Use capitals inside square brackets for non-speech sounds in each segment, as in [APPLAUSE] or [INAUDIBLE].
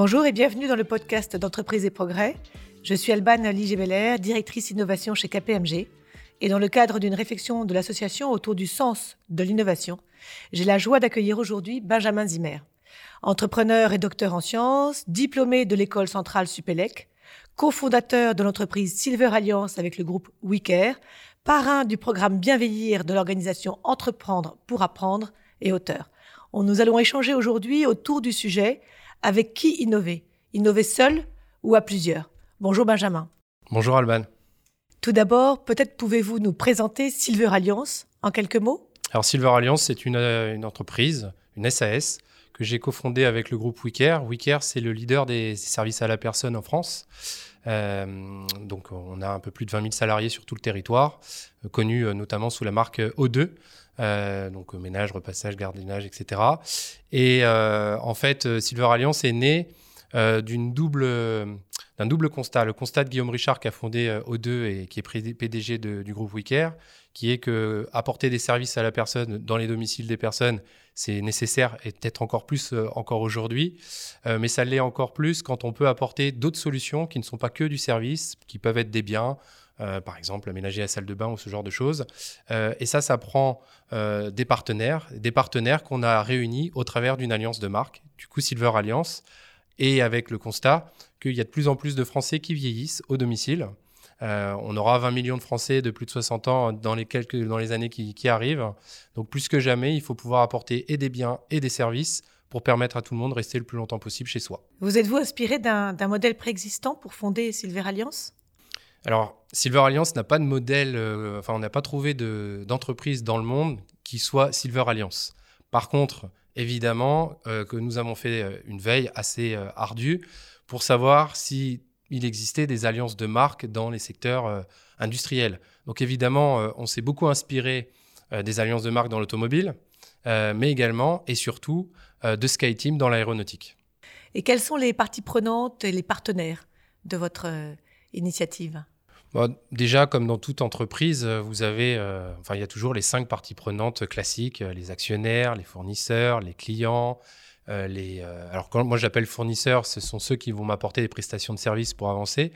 Bonjour et bienvenue dans le podcast d'entreprise et progrès. Je suis Alban Ligebeller, directrice innovation chez KPMG. Et dans le cadre d'une réflexion de l'association autour du sens de l'innovation, j'ai la joie d'accueillir aujourd'hui Benjamin Zimmer. Entrepreneur et docteur en sciences, diplômé de l'école centrale Supélec, cofondateur de l'entreprise Silver Alliance avec le groupe WeCare, parrain du programme Bienveillir de l'organisation Entreprendre pour apprendre et auteur. Nous allons échanger aujourd'hui autour du sujet avec qui innover? Innover seul ou à plusieurs? Bonjour Benjamin. Bonjour Alban. Tout d'abord, peut-être pouvez-vous nous présenter Silver Alliance en quelques mots? Alors Silver Alliance, c'est une, une, entreprise, une SAS, que j'ai cofondée avec le groupe WeCare. WeCare, c'est le leader des services à la personne en France. Euh, donc on a un peu plus de 20 000 salariés sur tout le territoire, euh, connus euh, notamment sous la marque O2. Euh, donc ménage, repassage, gardiennage, etc. Et euh, en fait, Silver Alliance est né euh, d'un double constat. Le constat de Guillaume Richard qui a fondé O2 et qui est PDG du groupe WeCare, qui est que apporter des services à la personne dans les domiciles des personnes, c'est nécessaire et peut-être encore plus euh, encore aujourd'hui, euh, mais ça l'est encore plus quand on peut apporter d'autres solutions qui ne sont pas que du service, qui peuvent être des biens, euh, par exemple aménager la salle de bain ou ce genre de choses. Euh, et ça, ça prend euh, des partenaires, des partenaires qu'on a réunis au travers d'une alliance de marque, du coup Silver Alliance, et avec le constat qu'il y a de plus en plus de Français qui vieillissent au domicile. on aura 20 millions de Français de plus de 60 ans dans les, quelques, dans les années qui, qui arrivent. Donc plus que jamais, il faut pouvoir apporter et des biens et des services pour permettre à tout le monde de rester le plus longtemps possible chez soi. Vous êtes-vous inspiré d'un modèle préexistant pour fonder Silver Alliance? Alors, Silver Alliance n'a pas de modèle, euh, enfin, on n'a pas trouvé d'entreprise dans le monde qui soit Silver Alliance. Par contre, évidemment, euh, que nous avons fait euh, une veille assez ardue pour savoir si il existait des alliances de marques dans les secteurs industriels. Donc, évidemment, on s'est beaucoup inspiré des alliances de marques dans l'automobile, mais également et surtout de SkyTeam dans l'aéronautique. Et quelles sont les parties prenantes et les partenaires de votre initiative? Déjà, comme dans toute entreprise, vous avez, euh, enfin, il y a toujours les cinq parties prenantes classiques les actionnaires, les fournisseurs, les clients. Euh, euh, alors, moi j'appelle fournisseurs, ce sont ceux qui vont m'apporter des prestations de services pour avancer.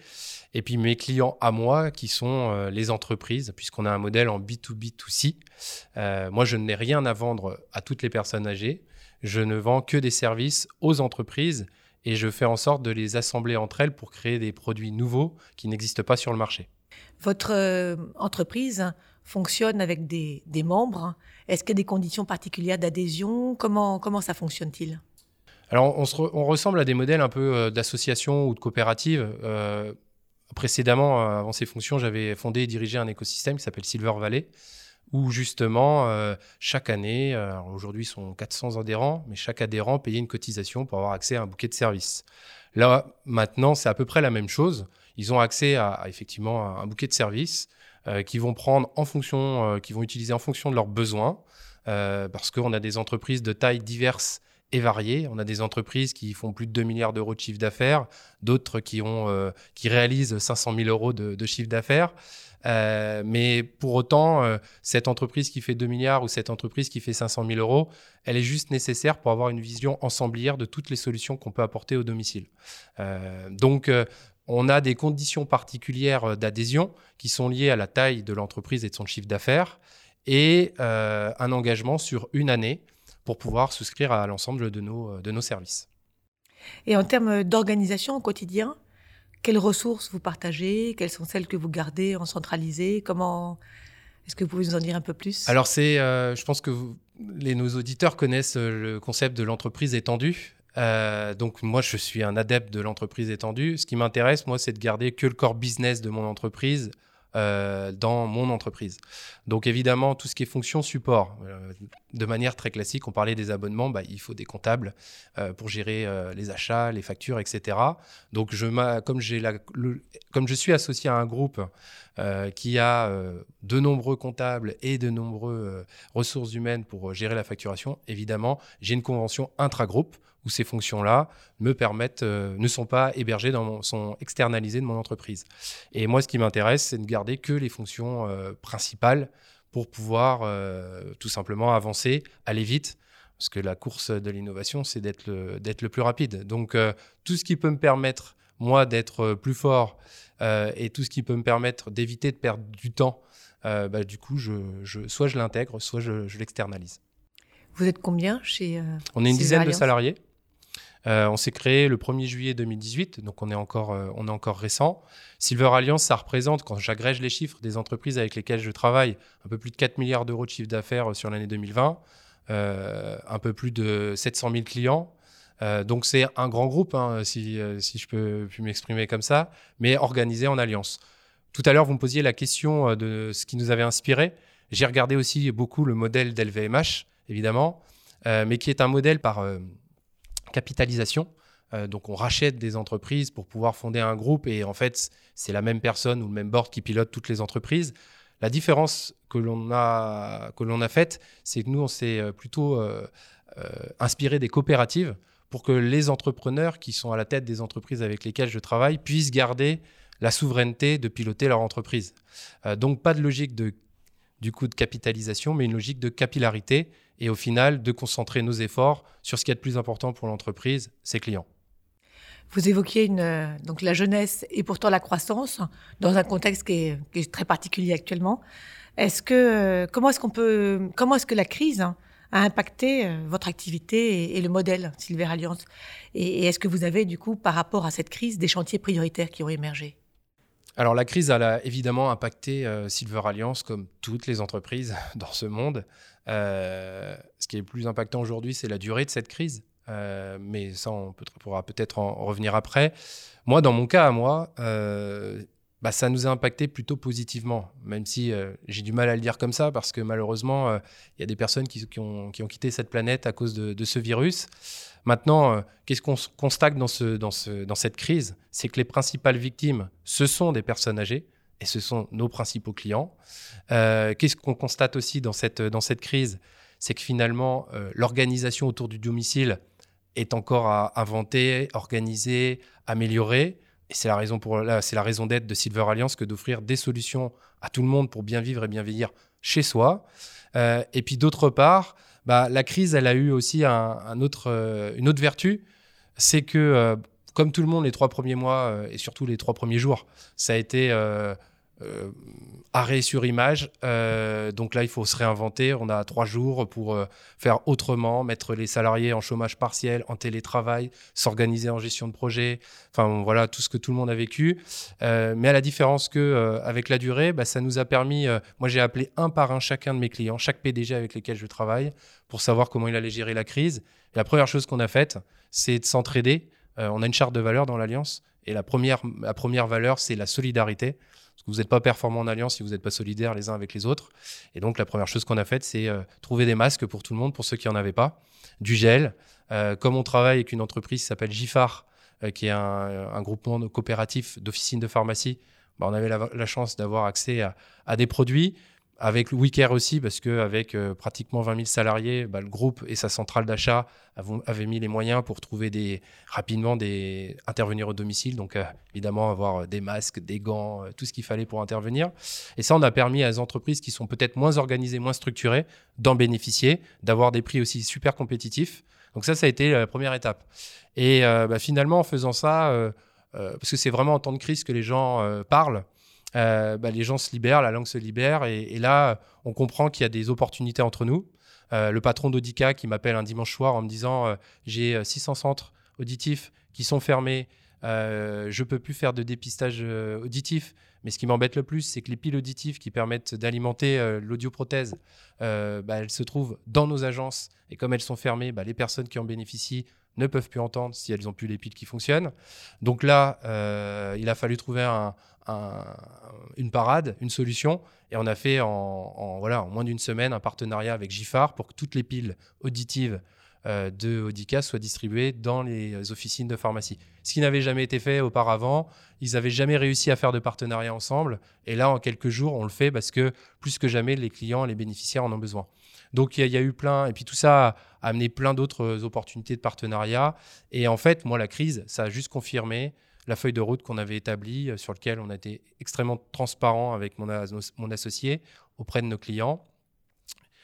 Et puis mes clients à moi, qui sont les entreprises, puisqu'on a un modèle en B2B2C. moi, je n'ai rien à vendre à toutes les personnes âgées. Je ne vends que des services aux entreprises et je fais en sorte de les assembler entre elles pour créer des produits nouveaux qui n'existent pas sur le marché. Votre euh, entreprise fonctionne avec des, des membres. Est-ce qu'il y a des conditions particulières d'adhésion? Comment, comment ça fonctionne-t-il? Alors, on, se re, on, ressemble à des modèles un peu euh, d'association ou de coopérative. Euh, précédemment, euh, avant ces fonctions, j'avais fondé et dirigé un écosystème qui s'appelle Silver Valley où justement, euh, chaque année, euh, aujourd'hui sont 400 adhérents, mais chaque adhérent payait une cotisation pour avoir accès à un bouquet de services. Là, maintenant, c'est à peu près la même chose. Ils ont accès à, effectivement un bouquet de services euh, qu'ils vont prendre en fonction, qu'ils vont utiliser en fonction de leurs besoins, parce qu'on a des entreprises de tailles diverses et variées. On a des entreprises qui font plus de 2 milliards d'euros de chiffre d'affaires, d'autres qui, qui réalisent 500 000 euros de chiffre d'affaires. Euh, mais pour autant, euh, cette entreprise qui fait 2 milliards ou cette entreprise qui fait 500 000 euros, elle est juste nécessaire pour avoir une vision ensemblière de toutes les solutions qu'on peut apporter au domicile. Euh, donc, on a des conditions particulières d'adhésion qui sont liées à la taille de l'entreprise et de son chiffre d'affaires et un engagement sur une année pour pouvoir souscrire à l'ensemble de nos, de nos services. Et en termes d'organisation au quotidien, quelles ressources vous partagez Quelles sont celles que vous gardez en centralisé Comment Est-ce que vous pouvez nous en dire un peu plus? Alors, c'est, euh, je pense que les, nos auditeurs connaissent le concept de l'entreprise étendue. Euh, donc moi, je suis un adepte de l'entreprise étendue. Ce qui m'intéresse, moi, c'est de garder que le core business de mon entreprise euh, dans mon entreprise. Donc évidemment, tout ce qui est fonction support, euh, de manière très classique, on parlait des abonnements, bah, il faut des comptables euh, pour gérer les achats, les factures, etc. Donc je comme, comme je suis associé à un groupe qui a de nombreux comptables et de nombreuses ressources humaines pour gérer la facturation, évidemment, j'ai une convention intra-groupe où ces fonctions-là me permettent, euh, ne sont pas hébergées, dans mon, sont externalisées de mon entreprise. Et moi, ce qui m'intéresse, c'est de garder que les fonctions euh, principales pour pouvoir euh, tout simplement avancer, aller vite. Parce que la course de l'innovation, c'est d'être le, le plus rapide. Donc, tout ce qui peut me permettre, moi, d'être plus fort et tout ce qui peut me permettre d'éviter de perdre du temps, bah, du coup, je, soit je l'intègre, soit je, l'externalise. Vous êtes combien chez On est une dizaine de salariés. Euh, on s'est créé le 1er juillet 2018, donc on est encore, euh, on est encore récent. Silver Alliance, ça représente, quand j'agrège les chiffres des entreprises avec lesquelles je travaille, un peu plus de 4 milliards d'euros de chiffre d'affaires euh, sur l'année 2020, un peu plus de 700 000 clients. donc c'est un grand groupe, hein, si, si, je peux m'exprimer comme ça, mais organisé en alliance. Tout à l'heure, vous me posiez la question de ce qui nous avait inspiré. J'ai regardé aussi beaucoup le modèle d'LVMH, évidemment, mais qui est un modèle par capitalisation. Euh, donc on rachète des entreprises pour pouvoir fonder un groupe et en fait c'est la même personne ou le même board qui pilote toutes les entreprises. La différence que l'on a, que l'on a faite, c'est que nous on s'est euh, plutôt euh, inspiré des coopératives pour que les entrepreneurs qui sont à la tête des entreprises avec lesquelles je travaille puissent garder la souveraineté de piloter leur entreprise. donc pas de logique de du coup de capitalisation, mais une logique de capillarité et au final de concentrer nos efforts sur ce qui est de plus important pour l'entreprise, ses clients. Vous évoquiez euh, donc la jeunesse et pourtant la croissance dans un contexte qui est, très particulier actuellement. Est-ce que euh, comment est-ce qu'on peut comment est-ce que la crise a impacté euh, votre activité et, le modèle Silver Alliance? Et, et est-ce que vous avez du coup par rapport à cette crise des chantiers prioritaires qui ont émergé? Alors la crise a évidemment impacté Silver Alliance comme toutes les entreprises [LAUGHS] dans ce monde. Euh, ce qui est le plus impactant aujourd'hui, c'est la durée de cette crise. Euh, mais ça, on pourra peut-être en revenir après. Moi, dans mon cas à moi, euh, bah, ça nous a impacté plutôt positivement, même si j'ai du mal à le dire comme ça, parce que malheureusement, il y a des personnes qui, ont, quitté cette planète à cause de, ce virus. Maintenant, qu'est-ce qu'on constate dans, ce, dans, ce, dans cette crise? C'est que les principales victimes, ce sont des personnes âgées, et ce sont nos principaux clients. Euh, qu'est-ce qu'on constate aussi dans cette, crise? C'est que finalement, euh, l'organisation autour du domicile est encore à inventer, organiser, améliorer. Et c'est la raison d'être de Silver Alliance que d'offrir des solutions à tout le monde pour bien vivre et bien vieillir chez soi. Euh, et puis d'autre part, bah, la crise, elle a eu aussi un, autre, une autre vertu, c'est que comme tout le monde les trois premiers mois et surtout les trois premiers jours, ça a été euh, arrêt sur image. Euh, donc là, il faut se réinventer. On a trois jours pour euh, faire autrement, mettre les salariés en chômage partiel, en télétravail, s'organiser en gestion de projet. Enfin, voilà, tout ce que tout le monde a vécu. mais à la différence que avec la durée, bah, ça nous a permis. moi, j'ai appelé un par un chacun de mes clients, chaque PDG avec lesquels je travaille, pour savoir comment il allait gérer la crise. La première chose qu'on a faite, c'est de s'entraider. on a une charte de valeurs dans l'Alliance. Et la première, la première valeur, c'est la solidarité. Parce que vous n'êtes pas performant en alliance si vous n'êtes pas solidaires les uns avec les autres. Et donc, la première chose qu'on a faite, c'est euh, trouver des masques pour tout le monde, pour ceux qui n'en avaient pas, du gel. Euh, comme on travaille avec une entreprise qui s'appelle Gifar, euh, qui est un, groupement coopératif d'officines de pharmacie, bah, on avait la, chance d'avoir accès à, des produits avec WeCare aussi, parce qu'avec euh, pratiquement 20 000 salariés, bah, le groupe et sa centrale d'achat avaient mis les moyens pour trouver rapidement des, intervenir au domicile. Donc, euh, évidemment, avoir euh, des masques, des gants, tout ce qu'il fallait pour intervenir. Et ça, on a permis à des entreprises qui sont peut-être moins organisées, moins structurées, d'en bénéficier, d'avoir des prix aussi super compétitifs. Donc, ça, ça a été la première étape. Et bah, finalement, en faisant ça, parce que c'est vraiment en temps de crise que les gens parlent, euh, bah, les gens se libèrent, la langue se libère. Et, là, on comprend qu'il y a des opportunités entre nous. Euh, le patron d'Audica qui m'appelle un dimanche soir en me disant euh, j'ai 600 centres auditifs qui sont fermés, je peux plus faire de dépistage auditif. Mais ce qui m'embête le plus, c'est que les piles auditives qui permettent d'alimenter l'audioprothèse, bah, elles se trouvent dans nos agences. Et comme elles sont fermées, bah, les personnes qui en bénéficient ne peuvent plus entendre si elles n'ont plus les piles qui fonctionnent. Donc là, il a fallu trouver un, une parade, une solution. Et on a fait en, voilà, en moins d'une semaine un partenariat avec Gifar pour que toutes les piles auditives euh, de Audica soient distribuées dans les officines de pharmacie. Ce qui n'avait jamais été fait auparavant. Ils n'avaient jamais réussi à faire de partenariat ensemble. Et là, en quelques jours, on le fait parce que plus que jamais, les clients, les bénéficiaires en ont besoin. Donc il y, a eu plein, et puis tout ça a amené plein d'autres opportunités de partenariat. Et en fait, moi, la crise, ça a juste confirmé la feuille de route qu'on avait établie, euh, sur laquelle on a été extrêmement transparent avec mon associé auprès de nos clients.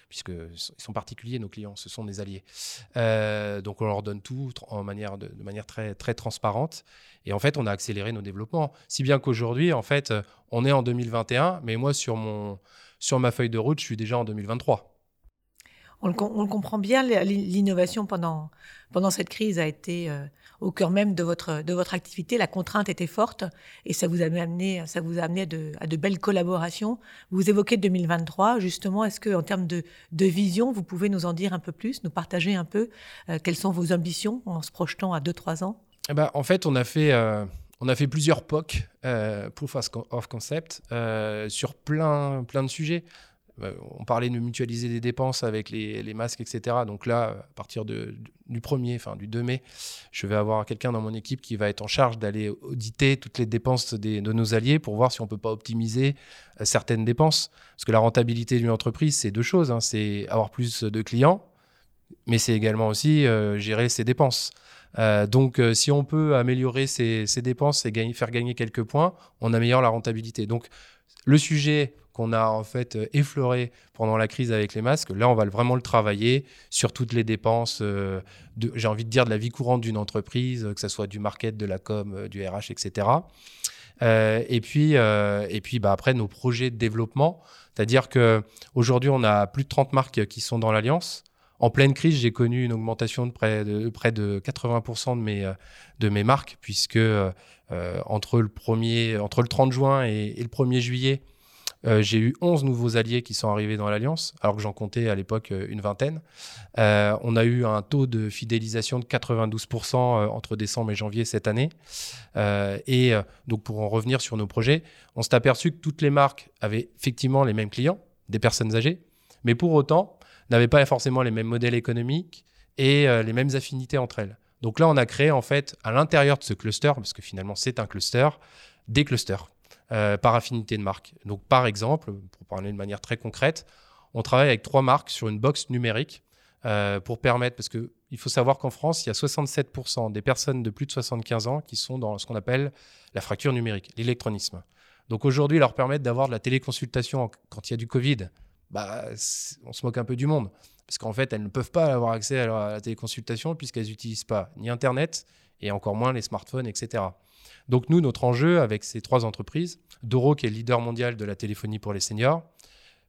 Puisqu'ils sont particuliers, nos clients, ce sont des alliés. Euh, donc on leur donne tout en manière de, manière très, très transparente. Et en fait, on a accéléré nos développements. Si bien qu'aujourd'hui, en fait, on est en 2021, mais moi, sur, mon, sur ma feuille de route, je suis déjà en 2023 on le, comprend bien, l'innovation pendant, pendant cette crise a été euh, au cœur même de votre, de votre activité. La contrainte était forte et ça vous a amené, ça vous a amené à de, belles collaborations. Vous évoquez 2023, justement. Est-ce que, en termes de, vision, vous pouvez nous en dire un peu plus, nous partager un peu euh, quelles sont vos ambitions en se projetant à 2-3 ans? Eh ben, En fait, on a fait. Euh, on a fait plusieurs POC, Proof of Concept, sur plein, plein de sujets. Euh, on parlait de mutualiser des dépenses avec les, masques, etc. Donc là, à partir du 1er, enfin du 2 mai, je vais avoir quelqu'un dans mon équipe qui va être en charge d'aller auditer toutes les dépenses de nos alliés pour voir si on ne peut pas optimiser euh, certaines dépenses. Parce que la rentabilité d'une entreprise, c'est deux choses. Hein. C'est avoir plus de clients, mais c'est également aussi euh, gérer ses dépenses. donc, si on peut améliorer ses, dépenses et faire gagner quelques points, on améliore la rentabilité. Donc, le sujet qu'on a en fait euh, effleuré pendant la crise avec les masques, là, on va vraiment le travailler sur toutes les dépenses, euh, j'ai envie de dire, de la vie courante d'une entreprise, que ce soit du market, de la com, euh, du RH, etc. et puis, et puis bah, après, nos projets de développement, c'est-à-dire qu'aujourd'hui, on a plus de 30 marques qui sont dans l'Alliance. En pleine crise, j'ai connu une augmentation de près de, près de 80% de mes, de mes marques, puisque entre, le premier, entre le 30 juin et le 1er juillet, euh, j'ai eu 11 nouveaux alliés qui sont arrivés dans l'Alliance, alors que j'en comptais à l'époque euh, une vingtaine. Euh, on a eu un taux de fidélisation de 92% entre décembre et janvier cette année. et donc, pour en revenir sur nos projets, on s'est aperçu que toutes les marques avaient effectivement les mêmes clients, des personnes âgées, mais pour autant, n'avaient pas forcément les mêmes modèles économiques et les mêmes affinités entre elles. Donc là, on a créé en fait à l'intérieur de ce cluster, parce que finalement c'est un cluster, des clusters. Euh, par affinité de marque. Donc, par exemple, pour parler de manière très concrète, on travaille avec trois marques sur une box numérique euh, pour permettre, parce qu'il faut savoir qu'en France, il y a 67% des personnes de plus de 75 ans qui sont dans ce qu'on appelle la fracture numérique, l'électronisme. Donc aujourd'hui, leur permettre d'avoir de la téléconsultation quand il y a du Covid, bah, on se moque un peu du monde. Parce qu'en fait, elles ne peuvent pas avoir accès à la téléconsultation puisqu'elles n'utilisent pas ni Internet et encore moins les smartphones, etc. Donc nous, notre enjeu avec ces trois entreprises, Doro qui est leader mondial de la téléphonie pour les seniors,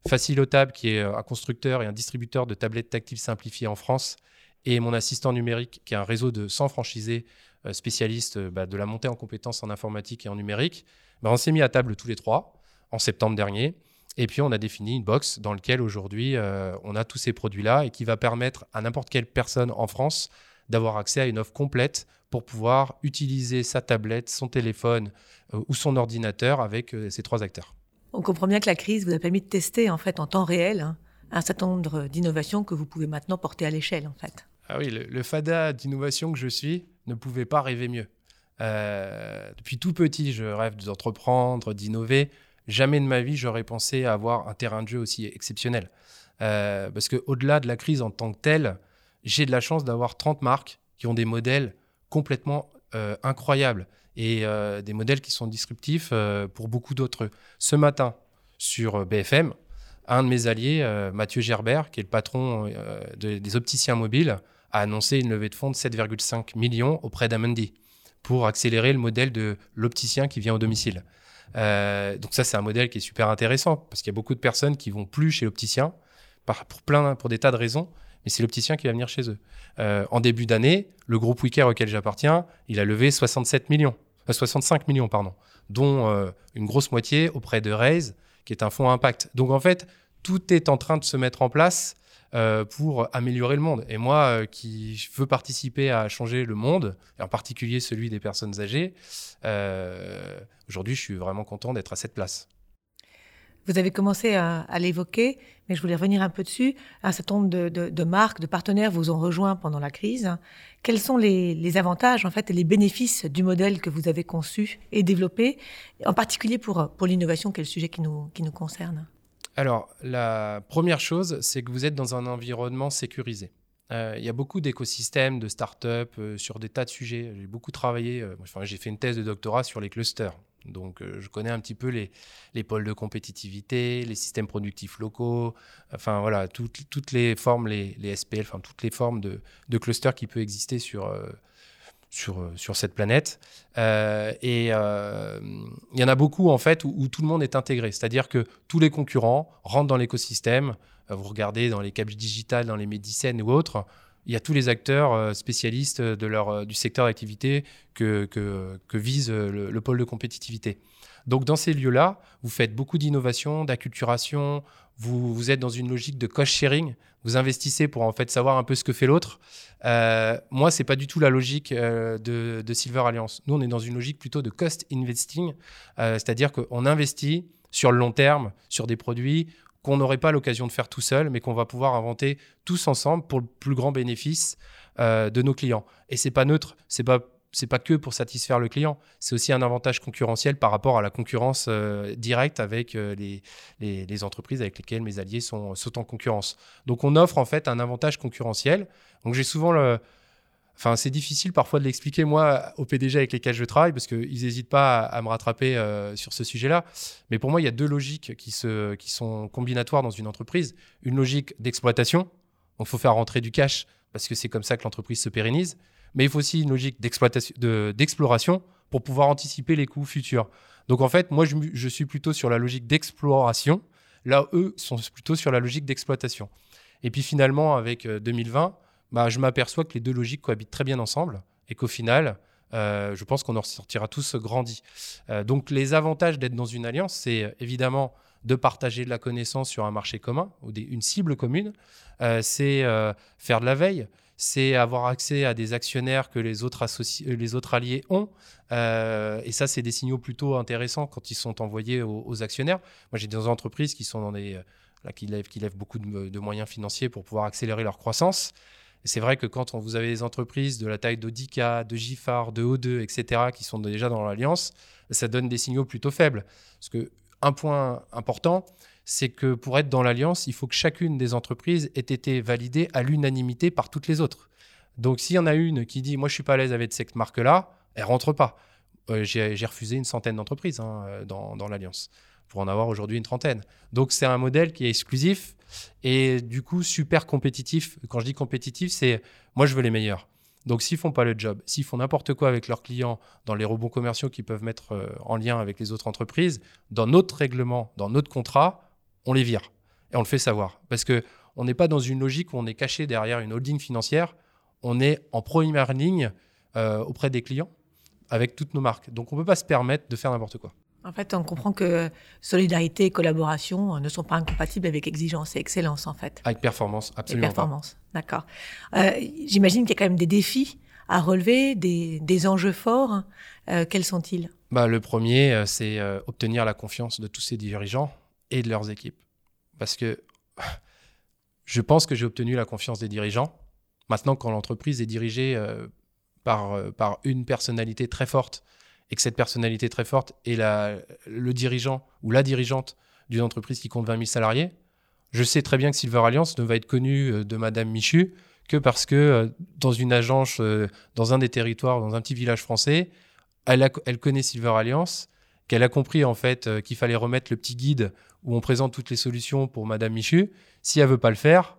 Facilotab qui est un constructeur et un distributeur de tablettes tactiles simplifiées en France, et mon assistant numérique qui est un réseau de 100 franchisés euh, spécialistes euh, bah, de la montée en compétences en informatique et en numérique, bah, on s'est mis à table tous les trois en septembre dernier. Et puis on a défini une box dans laquelle aujourd'hui euh, on a tous ces produits-là et qui va permettre à n'importe quelle personne en France d'avoir accès à une offre complète pour pouvoir utiliser sa tablette, son téléphone euh, ou son ordinateur avec euh, ces trois acteurs. On comprend bien que la crise vous a permis de tester en fait en temps réel hein, un certain nombre d'innovations que vous pouvez maintenant porter à l'échelle en fait. Ah oui, le, fada d'innovation que je suis ne pouvait pas rêver mieux. Euh, depuis tout petit, je rêve d'entreprendre, d'innover. Jamais de ma vie, j'aurais pensé avoir un terrain de jeu aussi exceptionnel. parce qu'au-delà de la crise en tant que telle, j'ai de la chance d'avoir 30 marques qui ont des modèles complètement euh, incroyables et euh, des modèles qui sont disruptifs euh, pour beaucoup d'autres. Ce matin, sur BFM, un de mes alliés, Mathieu Gerbert, qui est le patron des opticiens mobiles, a annoncé une levée de fonds de 7,5 millions auprès d'Amundi pour accélérer le modèle de l'opticien qui vient au domicile. donc ça, c'est un modèle qui est super intéressant parce qu'il y a beaucoup de personnes qui vont plus chez l'opticien pour, pour des tas de raisons mais c'est l'opticien qui va venir chez eux. Euh, en début d'année, le groupe Wicker auquel j'appartiens, il a levé 67 millions, 65 euh, millions, pardon, dont euh, une grosse moitié auprès de Raise, qui est un fonds impact. Donc en fait, tout est en train de se mettre en place pour améliorer le monde. Et moi, qui veux participer à changer le monde, en particulier celui des personnes âgées, aujourd'hui, je suis vraiment content d'être à cette place. Vous avez commencé à, l'évoquer, mais je voulais revenir un peu dessus. Un certain nombre de, marques, de partenaires vous ont rejoint pendant la crise. Quels sont les, avantages en fait et les bénéfices du modèle que vous avez conçu et développé, en particulier pour, l'innovation, qui est le sujet qui nous, concerne? Alors, la première chose, c'est que vous êtes dans un environnement sécurisé. euh, il y a beaucoup d'écosystèmes, de startups euh, sur des tas de sujets. J'ai beaucoup travaillé, enfin, j'ai fait une thèse de doctorat sur les clusters. Donc, je connais un petit peu les, les, pôles de compétitivité, les systèmes productifs locaux, enfin voilà, toutes les formes, les, les, SPL, enfin toutes les formes de, de clusters qui peuvent exister sur, sur, euh, sur cette planète. Euh, et euh, il y en a beaucoup, en fait, où, tout le monde est intégré. C'est-à-dire que tous les concurrents rentrent dans l'écosystème. Vous regardez dans les câbles digitales, dans les médecines ou autres, il y a tous les acteurs spécialistes de leur, du secteur d'activité que, que, vise le, pôle de compétitivité. Donc dans ces lieux-là, vous faites beaucoup d'innovation, d'acculturation, vous, êtes dans une logique de cost sharing, vous investissez pour en fait savoir un peu ce que fait l'autre. Euh, moi, c'est pas du tout la logique euh, de, Silver Alliance. Nous, on est dans une logique plutôt de cost investing, euh, c'est-à-dire qu'on investit sur le long terme, sur des produits qu'on n'aurait pas l'occasion de faire tout seul, mais qu'on va pouvoir inventer tous ensemble pour le plus grand bénéfice de nos clients. Et c'est pas neutre, c'est pas c'est pas que pour satisfaire le client, c'est aussi un avantage concurrentiel par rapport à la concurrence euh, directe avec euh, les, les, entreprises avec lesquelles mes alliés sont, sont en concurrence. Donc on offre en fait un avantage concurrentiel. Donc j'ai souvent le... C'est difficile parfois de l'expliquer, moi, aux PDG avec lesquels je travaille, parce qu'ils n'hésitent pas à, me rattraper euh, sur ce sujet-là. Mais pour moi, il y a deux logiques qui, se, qui sont combinatoires dans une entreprise. Une logique d'exploitation, donc il faut faire rentrer du cash, parce que c'est comme ça que l'entreprise se pérennise mais il faut aussi une logique d'exploration pour pouvoir anticiper les coûts futurs. Donc en fait, moi, je, suis plutôt sur la logique d'exploration, là, eux sont plutôt sur la logique d'exploitation. Et puis finalement, avec 2020, euh, bah, je m'aperçois que les deux logiques cohabitent très bien ensemble et qu'au final, euh, je pense qu'on en ressortira tous grandis. Euh, donc les avantages d'être dans une alliance, c'est évidemment de partager de la connaissance sur un marché commun ou une cible commune, c'est faire de la veille, c'est avoir accès à des actionnaires que les autres, euh, alliés ont. Euh, et ça, c'est des signaux plutôt intéressants quand ils sont envoyés aux, actionnaires. Moi, j'ai des entreprises qui sont dans des, euh, qui lèvent beaucoup de, moyens financiers pour pouvoir accélérer leur croissance. C'est vrai que quand vous avez des entreprises de la taille d'Odica, de Gifar, de O2, etc., qui sont déjà dans l'alliance, ça donne des signaux plutôt faibles. Parce que un point important, c'est que pour être dans l'alliance, il faut que chacune des entreprises ait été validée à l'unanimité par toutes les autres. Donc s'il y en a une qui dit moi je suis pas à l'aise avec cette marque-là, elle rentre pas. Euh, j'ai refusé une centaine d'entreprises hein, dans l'alliance pour en avoir aujourd'hui une trentaine. Donc c'est un modèle qui est exclusif et du coup super compétitif. Quand je dis compétitif, c'est moi je veux les meilleurs. Donc s'ils font pas le job, s'ils font n'importe quoi avec leurs clients dans les rebonds commerciaux qu'ils peuvent mettre euh, en lien avec les autres entreprises, dans notre règlement, dans notre contrat, on les vire et on le fait savoir. Parce que on n'est pas dans une logique où on est caché derrière une holding financière, on est en première ligne euh, auprès des clients avec toutes nos marques. Donc on ne peut pas se permettre de faire n'importe quoi. En fait, on comprend que solidarité et collaboration ne sont pas incompatibles avec exigence et excellence, en fait. Avec performance, absolument. Et performance, d'accord. Euh, j'imagine qu'il y a quand même des défis à relever, des, enjeux forts. Euh, quels sont-ils? Bah, Le premier, c'est obtenir la confiance de tous ces dirigeants et de leurs équipes. Parce que [LAUGHS] je pense que j'ai obtenu la confiance des dirigeants. Maintenant, quand l'entreprise est dirigée euh, par, euh, par une personnalité très forte et que cette personnalité très forte est la, le dirigeant ou la dirigeante d'une entreprise qui compte 20 000 salariés, je sais très bien que Silver Alliance ne va être connu euh, de Madame Michu que parce que dans une agence, dans un des territoires, dans un petit village français, elle, elle connaît Silver Alliance, qu'elle a compris en fait qu'il fallait remettre le petit guide où on présente toutes les solutions pour Madame Michu. Si elle veut pas le faire,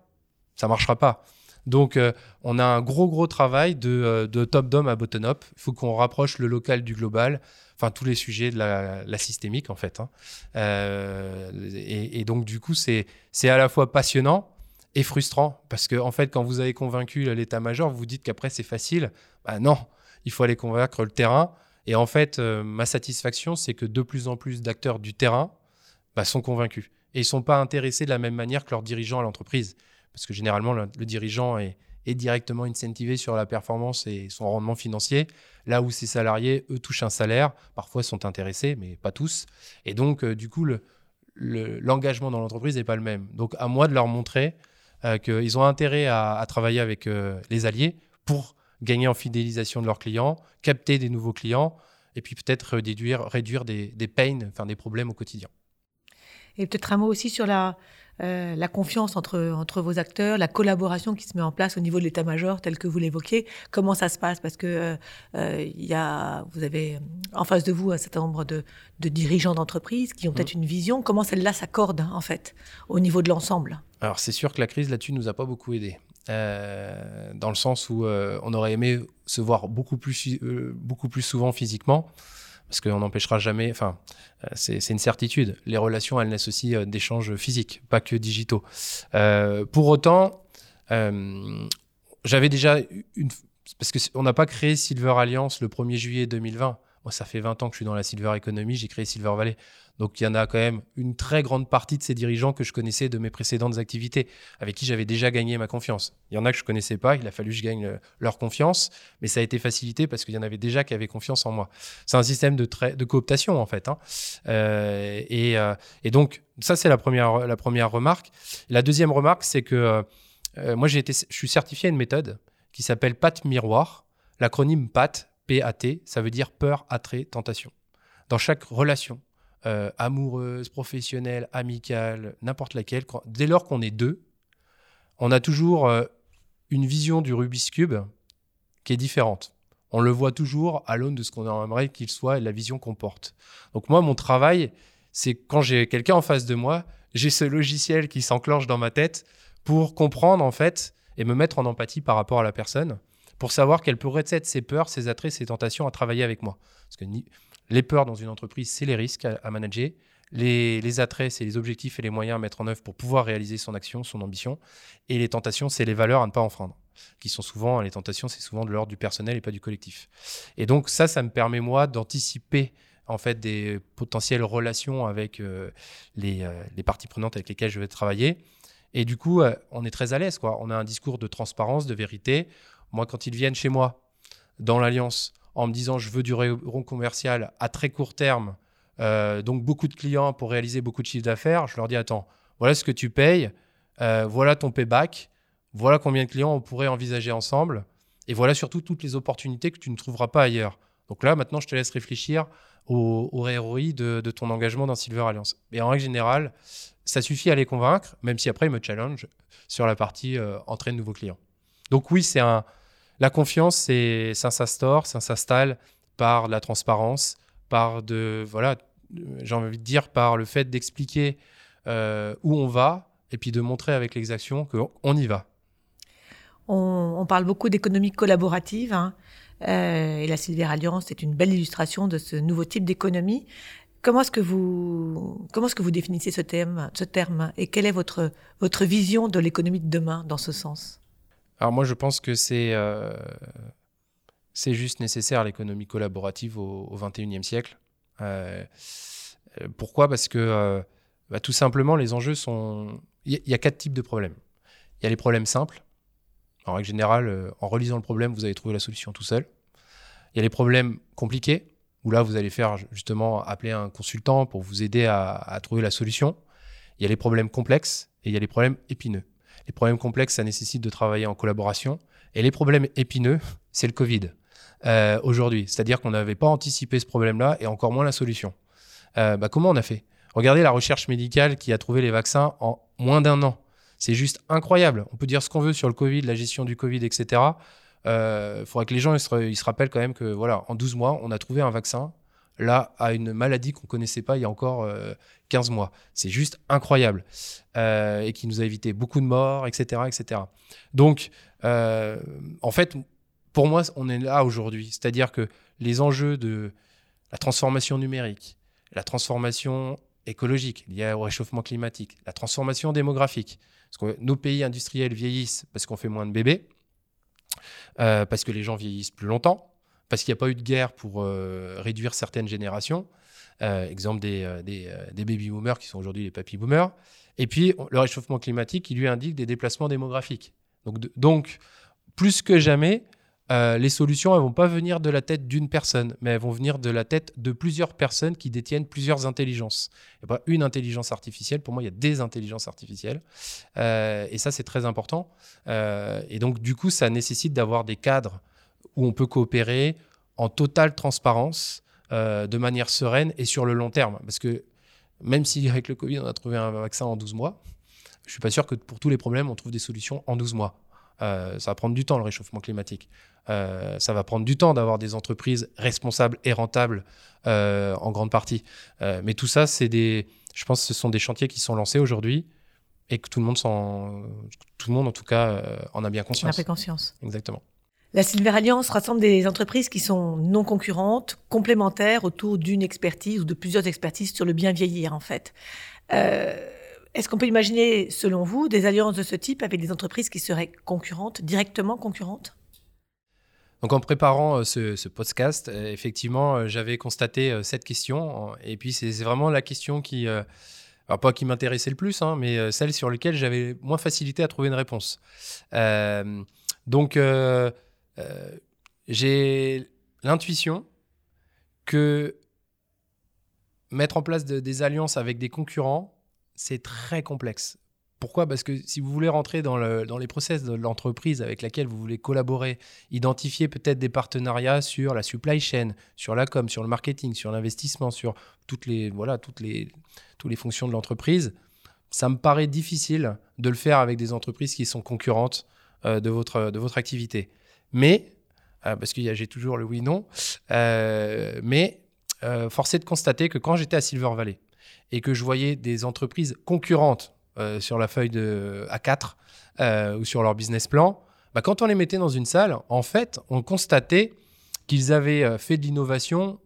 ça marchera pas. Donc, euh, on a un gros, gros travail de, euh, top-down à bottom-up. Il faut qu'on rapproche le local du global, enfin, tous les sujets de la, systémique, en fait. Hein. Euh, et, donc, du coup, c'est à la fois passionnant et frustrant, parce que, en fait, quand vous avez convaincu l'état-major, vous vous dites qu'après, c'est facile. Bah non, il faut aller convaincre le terrain. Et en fait, ma satisfaction, c'est que de plus en plus d'acteurs du terrain bah, sont convaincus. Et ils ne sont pas intéressés de la même manière que leurs dirigeants à l'entreprise. Parce que généralement, le, dirigeant est, directement incentivé sur la performance et son rendement financier, là où ses salariés, eux, touchent un salaire, parfois sont intéressés, mais pas tous. Et donc, euh, du coup, l'engagement le, dans l'entreprise n'est pas le même. Donc, à moi de leur montrer euh, qu'ils ont intérêt à, travailler avec euh, les alliés pour gagner en fidélisation de leurs clients, capter des nouveaux clients, et puis peut-être réduire, réduire des, des pains, enfin des problèmes au quotidien. Et peut-être un mot aussi sur la, euh, la confiance entre, entre vos acteurs, la collaboration qui se met en place au niveau de l'état-major, tel que vous l'évoquez. Comment ça se passe? Parce que euh, euh, y a, vous avez en face de vous un certain nombre de, de dirigeants d'entreprise qui ont peut-être mmh. une vision. Comment celle-là s'accorde, en fait, au niveau de l'ensemble? Alors, c'est sûr que la crise là-dessus nous a pas beaucoup aidé. dans le sens où on aurait aimé se voir beaucoup plus, beaucoup plus souvent physiquement parce qu'on n'empêchera jamais, enfin, euh, c'est une certitude. Les relations, elles naissent aussi euh, d'échanges physiques, pas que digitaux. Euh, pour autant, j'avais déjà une. Parce qu'on n'a pas créé Silver Alliance le 1er juillet 2020. Moi, ça fait 20 ans que je suis dans la Silver Economy, j'ai créé Silver Valley. Donc il y en a quand même une très grande partie de ces dirigeants que je connaissais de mes précédentes activités, avec qui j'avais déjà gagné ma confiance. Il y en a que je connaissais pas, il a fallu que je gagne euh, leur confiance, mais ça a été facilité parce qu'il y en avait déjà qui avaient confiance en moi. C'est un système de, cooptation en fait. Hein. Euh, euh, et, donc ça c'est la première, remarque. La deuxième remarque c'est que moi été, je suis certifié à une méthode qui s'appelle PAT miroir. L'acronyme PAT, P-A-T, ça veut dire peur, attrait, tentation. Dans chaque relation, euh, amoureuse, professionnelle, amicale, n'importe laquelle, dès lors qu'on est deux, on a toujours euh, une vision du Rubik's Cube qui est différente. On le voit toujours à l'aune de ce qu'on aimerait qu'il soit et la vision qu'on porte. Donc moi, mon travail, c'est quand j'ai quelqu'un en face de moi, j'ai ce logiciel qui s'enclenche dans ma tête pour comprendre en fait et me mettre en empathie par rapport à la personne, pour savoir quelles pourraient être ses peurs, ses attraits, ses tentations à travailler avec moi. Parce que ni, les peurs dans une entreprise, c'est les risques à, manager. Les, attraits, c'est les objectifs et les moyens à mettre en œuvre pour pouvoir réaliser son action, son ambition. Et les tentations, c'est les valeurs à ne pas enfreindre, qui sont souvent, les tentations, c'est souvent de l'ordre du personnel et pas du collectif. Et donc ça, ça me permet moi d'anticiper en fait des potentielles relations avec euh, euh, les, parties prenantes avec lesquelles je vais travailler. Et du coup, euh, on est très à l'aise. quoi. On a un discours de transparence, de vérité. Moi, quand ils viennent chez moi, dans l'Alliance, en me disant je veux du rond commercial à très court terme, euh, donc beaucoup de clients pour réaliser beaucoup de chiffres d'affaires, je leur dis attends, voilà ce que tu payes, euh, voilà ton payback, voilà combien de clients on pourrait envisager ensemble, et voilà surtout toutes les opportunités que tu ne trouveras pas ailleurs. Donc là, maintenant, je te laisse réfléchir au, au de, ton engagement dans Silver Alliance. Et en règle générale, ça suffit à les convaincre, même si après, ils me challenge sur la partie euh, entrée de nouveaux clients. Donc oui, c'est un, la confiance, c'est, ça s'instaure, ça s'installe par la transparence, par de, voilà, j'ai envie de dire, par le fait d'expliquer euh, où on va et puis de montrer avec l'exaction qu'on y va. On, parle beaucoup d'économie collaborative hein, euh, et la Silver Alliance est une belle illustration de ce nouveau type d'économie. Comment est-ce que vous comment est-ce que vous définissez ce terme, ce terme et quelle est votre votre vision de l'économie de demain dans ce sens? Alors moi, je pense que c'est euh, c'est juste nécessaire l'économie collaborative au, au 21e siècle. Euh, euh, pourquoi? Parce que bah, tout simplement, les enjeux sont... Il y, a quatre types de problèmes. Il y a les problèmes simples. En règle générale, en relisant le problème, vous allez trouver la solution tout seul. Il y a les problèmes compliqués, où là, vous allez faire justement appeler un consultant pour vous aider à trouver la solution. Il y a les problèmes complexes et il y a les problèmes épineux. Les problèmes complexes, ça nécessite de travailler en collaboration. Et les problèmes épineux, c'est le Covid euh, aujourd'hui. C'est-à-dire qu'on n'avait pas anticipé ce problème-là et encore moins la solution. Euh, bah, comment on a fait? Regardez la recherche médicale qui a trouvé les vaccins en moins d'un an. C'est juste incroyable. On peut dire ce qu'on veut sur le Covid, la gestion du Covid, etc. Il euh, faudrait que les gens ils se, rappellent quand même que voilà, en 12 mois, on a trouvé un vaccin là à une maladie qu'on connaissait pas il y a encore 15 euh, mois. C'est juste incroyable euh, et qui nous a évité beaucoup de morts, etc.. Donc, euh, en fait, pour moi, on est là aujourd'hui. C'est-à-dire que les enjeux de la transformation numérique, la transformation écologique liée au réchauffement climatique, la transformation démographique, parce que nos pays industriels vieillissent parce qu'on fait moins de bébés, parce que les gens vieillissent plus longtemps, parce qu'il n'y a pas eu de guerre pour euh, réduire certaines générations. Euh, exemple des, euh, des, baby boomers qui sont aujourd'hui les papy boomers. Et puis le réchauffement climatique qui lui indique des déplacements démographiques. Donc, donc plus que jamais, les solutions, elles vont pas venir de la tête d'une personne, mais elles vont venir de la tête de plusieurs personnes qui détiennent plusieurs intelligences. Il n'y a pas une intelligence artificielle, pour moi, il y a des intelligences artificielles. et ça, c'est très important. et donc, du coup, ça nécessite d'avoir des cadres où on peut coopérer en totale transparence, euh, de manière sereine et sur le long terme. Parce que même si avec le Covid, on a trouvé un vaccin en 12 mois, je suis pas sûr que pour tous les problèmes, on trouve des solutions en 12 mois. ça va prendre du temps, le réchauffement climatique. ça va prendre du temps d'avoir des entreprises responsables et rentables en grande partie. mais tout ça, c'est des, je pense que ce sont des chantiers qui sont lancés aujourd'hui et que tout le monde, tout le monde en tout cas, en a bien conscience. On a pris conscience. Exactement. La Silver Alliance rassemble des entreprises qui sont non concurrentes, complémentaires autour d'une expertise ou de plusieurs expertises sur le bien vieillir en fait. Euh, est-ce qu'on peut imaginer, selon vous, des alliances de ce type avec des entreprises qui seraient concurrentes, directement concurrentes? Donc en préparant euh, ce, podcast, euh, effectivement, j'avais constaté cette question. Et puis c'est vraiment la question qui, pas qui m'intéressait le plus, hein, mais celle sur laquelle j'avais moins facilité à trouver une réponse. donc j'ai l'intuition que mettre en place des alliances avec des concurrents, c'est très complexe. Pourquoi? Parce que si vous voulez rentrer dans, les process de l'entreprise avec laquelle vous voulez collaborer, identifier peut-être des partenariats sur la supply chain, sur la com, sur le marketing, sur l'investissement, sur toutes les, voilà, toutes les, toutes les fonctions de l'entreprise, ça me paraît difficile de le faire avec des entreprises qui sont concurrentes euh, de, votre, de votre activité. Mais, euh, parce que j'ai toujours le oui-non, euh, mais euh, force est de constater que quand j'étais à Silver Valley et que je voyais des entreprises concurrentes sur la feuille de A4 ou sur leur business plan, bah, quand on les mettait dans une salle, en fait, on constatait qu'ils avaient fait de l'innovation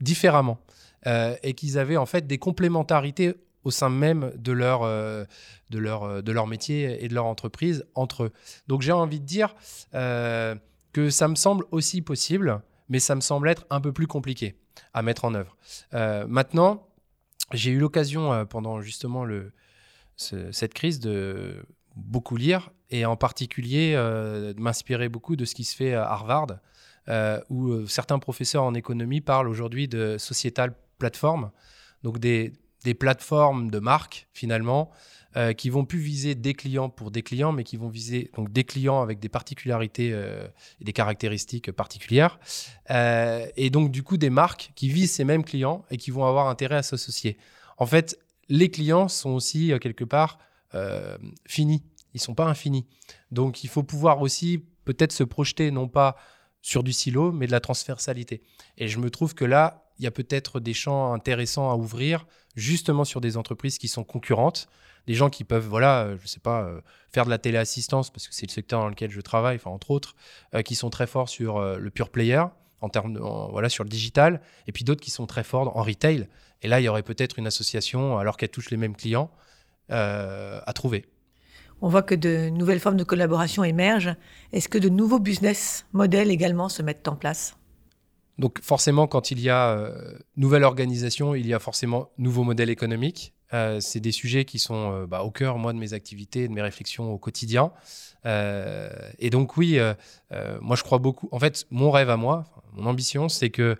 différemment et qu'ils avaient en fait des complémentarités au sein même de leur, de, leur, de leur métier et de leur entreprise entre eux. Donc j'ai envie de dire que ça me semble aussi possible, mais ça me semble être un peu plus compliqué à mettre en œuvre. Euh, maintenant, j'ai eu l'occasion euh, pendant justement le, cette crise de beaucoup lire et en particulier euh, de m'inspirer beaucoup de ce qui se fait à Harvard, où certains professeurs en économie parlent aujourd'hui de sociétal platform, donc des, des plateformes de marque finalement euh, qui vont plus viser des clients pour des clients, mais qui vont viser donc des clients avec des particularités euh, et des caractéristiques particulières. Euh, et donc, du coup, des marques qui visent ces mêmes clients et qui vont avoir intérêt à s'associer. En fait, les clients sont aussi quelque part finis. Ils sont pas infinis. Donc, il faut pouvoir aussi peut-être se projeter non pas sur du silo, mais de la transversalité. Et je me trouve que là, il y a peut-être des champs intéressants à ouvrir, justement sur des entreprises qui sont concurrentes, des gens qui peuvent, voilà, euh, je sais pas, euh, faire de la téléassistance, parce que c'est le secteur dans lequel je travaille, entre autres, euh, qui sont très forts sur le pure player, en termes voilà, sur le digital, et puis d'autres qui sont très forts en retail. Et là, il y aurait peut-être une association, alors qu'elle touche les mêmes clients, à trouver. On voit que de nouvelles formes de collaboration émergent. Est-ce que de nouveaux business models également se mettent en place? Donc forcément, quand il y a nouvelle organisation, il y a forcément nouveaux modèles économiques. Euh, c'est des sujets qui sont euh, bah, au cœur, moi, de mes activités, de mes réflexions au quotidien. Euh, et donc, oui, moi, je crois beaucoup. En fait, mon rêve à moi, mon ambition, c'est que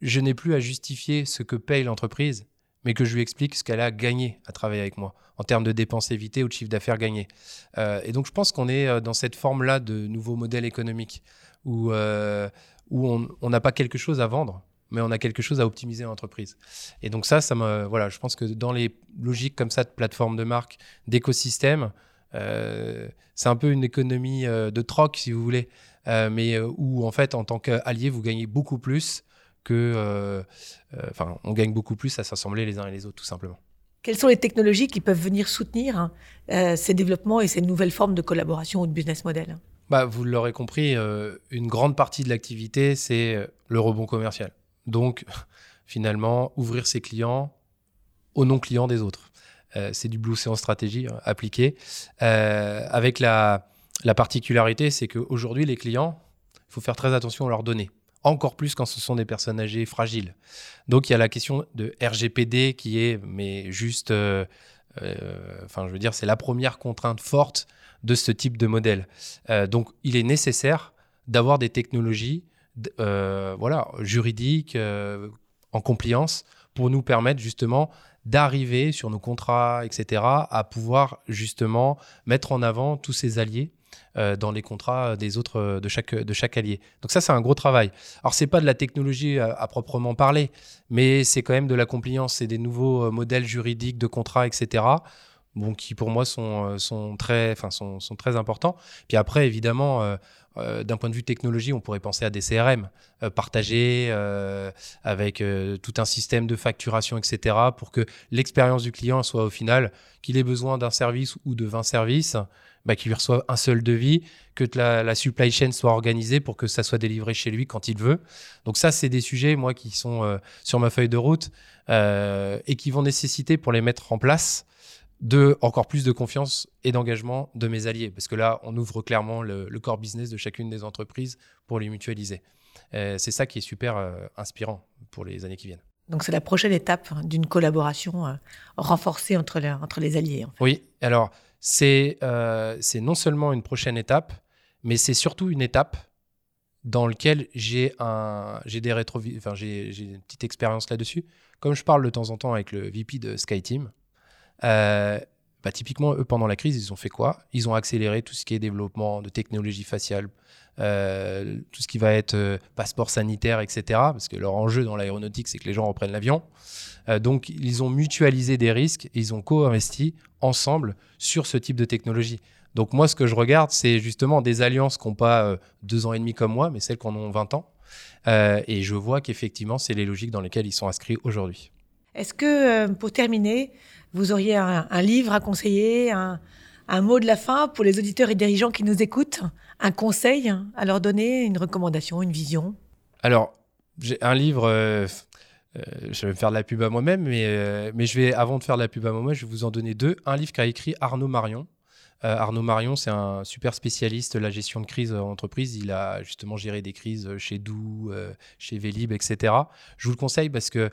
je n'ai plus à justifier ce que paye l'entreprise, mais que je lui explique ce qu'elle a gagné à travailler avec moi en termes de dépenses évitées ou de chiffre d'affaires gagné. et donc, je pense qu'on est dans cette forme-là de nouveau modèle économique où, où on n'a pas quelque chose à vendre, mais on a quelque chose à optimiser en entreprise. Et donc ça, ça me, voilà, je pense que dans les logiques comme ça de plateforme de marque, d'écosystème, euh, c'est un peu une économie euh, de troc, si vous voulez, euh, mais où en fait, en tant qu'allié, vous gagnez beaucoup plus que, enfin, on gagne beaucoup plus à s'assembler les uns et les autres, tout simplement. Quelles sont les technologies qui peuvent venir soutenir hein, ces développements et ces nouvelles formes de collaboration ou de business model? Bah, Vous l'aurez compris, une grande partie de l'activité, c'est le rebond commercial. Donc, [LAUGHS] finalement, ouvrir ses clients aux non-clients des autres. Euh, c'est du Blue Ocean stratégie hein, appliquée. Euh, avec la, particularité, c'est qu'aujourd'hui, les clients, il faut faire très attention à leurs données. Encore plus quand ce sont des personnes âgées fragiles. Donc, il y a la question de RGPD qui est, mais juste, euh, enfin, je veux dire, c'est la première contrainte forte de ce type de modèle. donc, il est nécessaire d'avoir des technologies euh, voilà, juridique, euh, en compliance, pour nous permettre justement d'arriver sur nos contrats, etc., à pouvoir justement mettre en avant tous ces alliés dans les contrats des autres de chaque de chaque allié. Donc ça c'est un gros travail. Alors c'est pas de la technologie à, proprement parler, mais c'est quand même de la compliance, c'est des nouveaux modèles juridiques de contrats, etc. Bon, qui pour moi sont, sont très, enfin sont, sont, très importants. Puis après évidemment euh, d'un point de vue technologie, on pourrait penser à des CRM euh, partagés euh, avec tout un système de facturation, etc., pour que l'expérience du client soit au final, qu'il ait besoin d'un service ou de 20 services, bah, qu'il reçoive un seul devis, que la, supply chain soit organisée pour que ça soit délivré chez lui quand il veut. Donc ça, c'est des sujets, moi, qui sont sur ma feuille de route et qui vont nécessiter, pour les mettre en place, de encore plus de confiance et d'engagement de mes alliés. Parce que là, on ouvre clairement le, core business de chacune des entreprises pour les mutualiser. Euh, c'est ça qui est super euh, inspirant pour les années qui viennent. Donc c'est la prochaine étape d'une collaboration euh, renforcée entre, entre les alliés. Oui, alors c'est non seulement une prochaine étape, mais c'est surtout une étape dans laquelle j'ai un j'ai des rétro enfin j'ai une petite expérience là-dessus. Comme je parle de temps en temps avec le VP de SkyTeam, euh, bah, typiquement, eux, pendant la crise, ils ont fait quoi? Ils ont accéléré tout ce qui est développement de technologie faciale, euh, tout ce qui va être euh, passeport sanitaire, etc. Parce que leur enjeu dans l'aéronautique, c'est que les gens reprennent l'avion. donc, ils ont mutualisé des risques et ils ont co-investi ensemble sur ce type de technologie. Donc, moi, ce que je regarde, c'est justement des alliances qui n'ont pas deux ans et demi comme moi, mais celles qui en ont 20 ans. et je vois qu'effectivement, c'est les logiques dans lesquelles ils sont inscrits aujourd'hui. Est-ce que, pour terminer, vous auriez un, livre à conseiller, un, mot de la fin pour les auditeurs et dirigeants qui nous écoutent, un conseil à leur donner, une recommandation, une vision? Alors, j'ai un livre. Euh, euh, je vais me faire de la pub à moi-même, mais, euh, mais je vais, avant de faire de la pub à moi-même, je vais vous en donner deux. Un livre qu'a écrit Arnaud Marion. Arnaud Marion, c'est un super spécialiste de la gestion de crise en entreprise. Il a justement géré des crises chez Doux, chez Vélib, etc. Je vous le conseille parce que euh,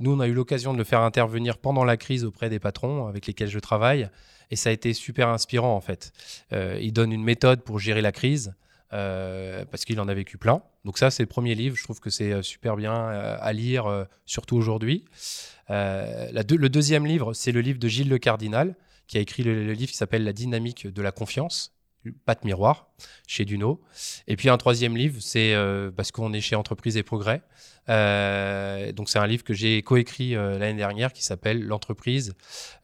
nous, on a eu l'occasion de le faire intervenir pendant la crise auprès des patrons avec lesquels je travaille. Et ça a été super inspirant, en fait. Euh, il donne une méthode pour gérer la crise. Euh, parce qu'il en a vécu plein. Donc ça, c'est le premier livre. Je trouve que c'est super bien à lire, surtout aujourd'hui. le deuxième livre, c'est le livre de Gilles Le Cardinal, qui a écrit le, livre qui s'appelle La dynamique de la confiance, pas de miroir, chez Duno. Et puis un troisième livre, c'est parce qu'on est chez Entreprise et Progrès. Euh, donc c'est un livre que j'ai coécrit euh, l'année dernière qui s'appelle L'entreprise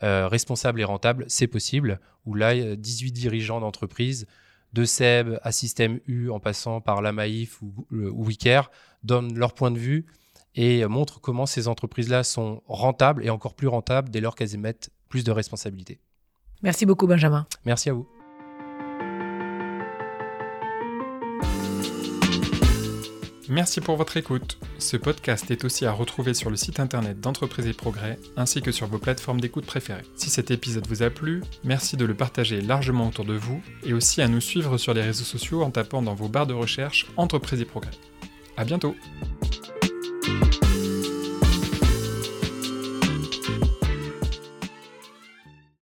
euh, responsable et rentable, c'est possible, où là, 18 dirigeants d'entreprise, de SEB à Système U en passant par la Maïf ou, ou Wicker, donnent leur point de vue et montrent comment ces entreprises-là sont rentables et encore plus rentables dès lors qu'elles émettent plus de responsabilités. Merci beaucoup Benjamin. Merci à vous. Merci pour votre écoute. Ce podcast est aussi à retrouver sur le site internet d'Entreprise et Progrès ainsi que sur vos plateformes d'écoute préférées. Si cet épisode vous a plu, merci de le partager largement autour de vous et aussi à nous suivre sur les réseaux sociaux en tapant dans vos barres de recherche Entreprise et Progrès. À bientôt!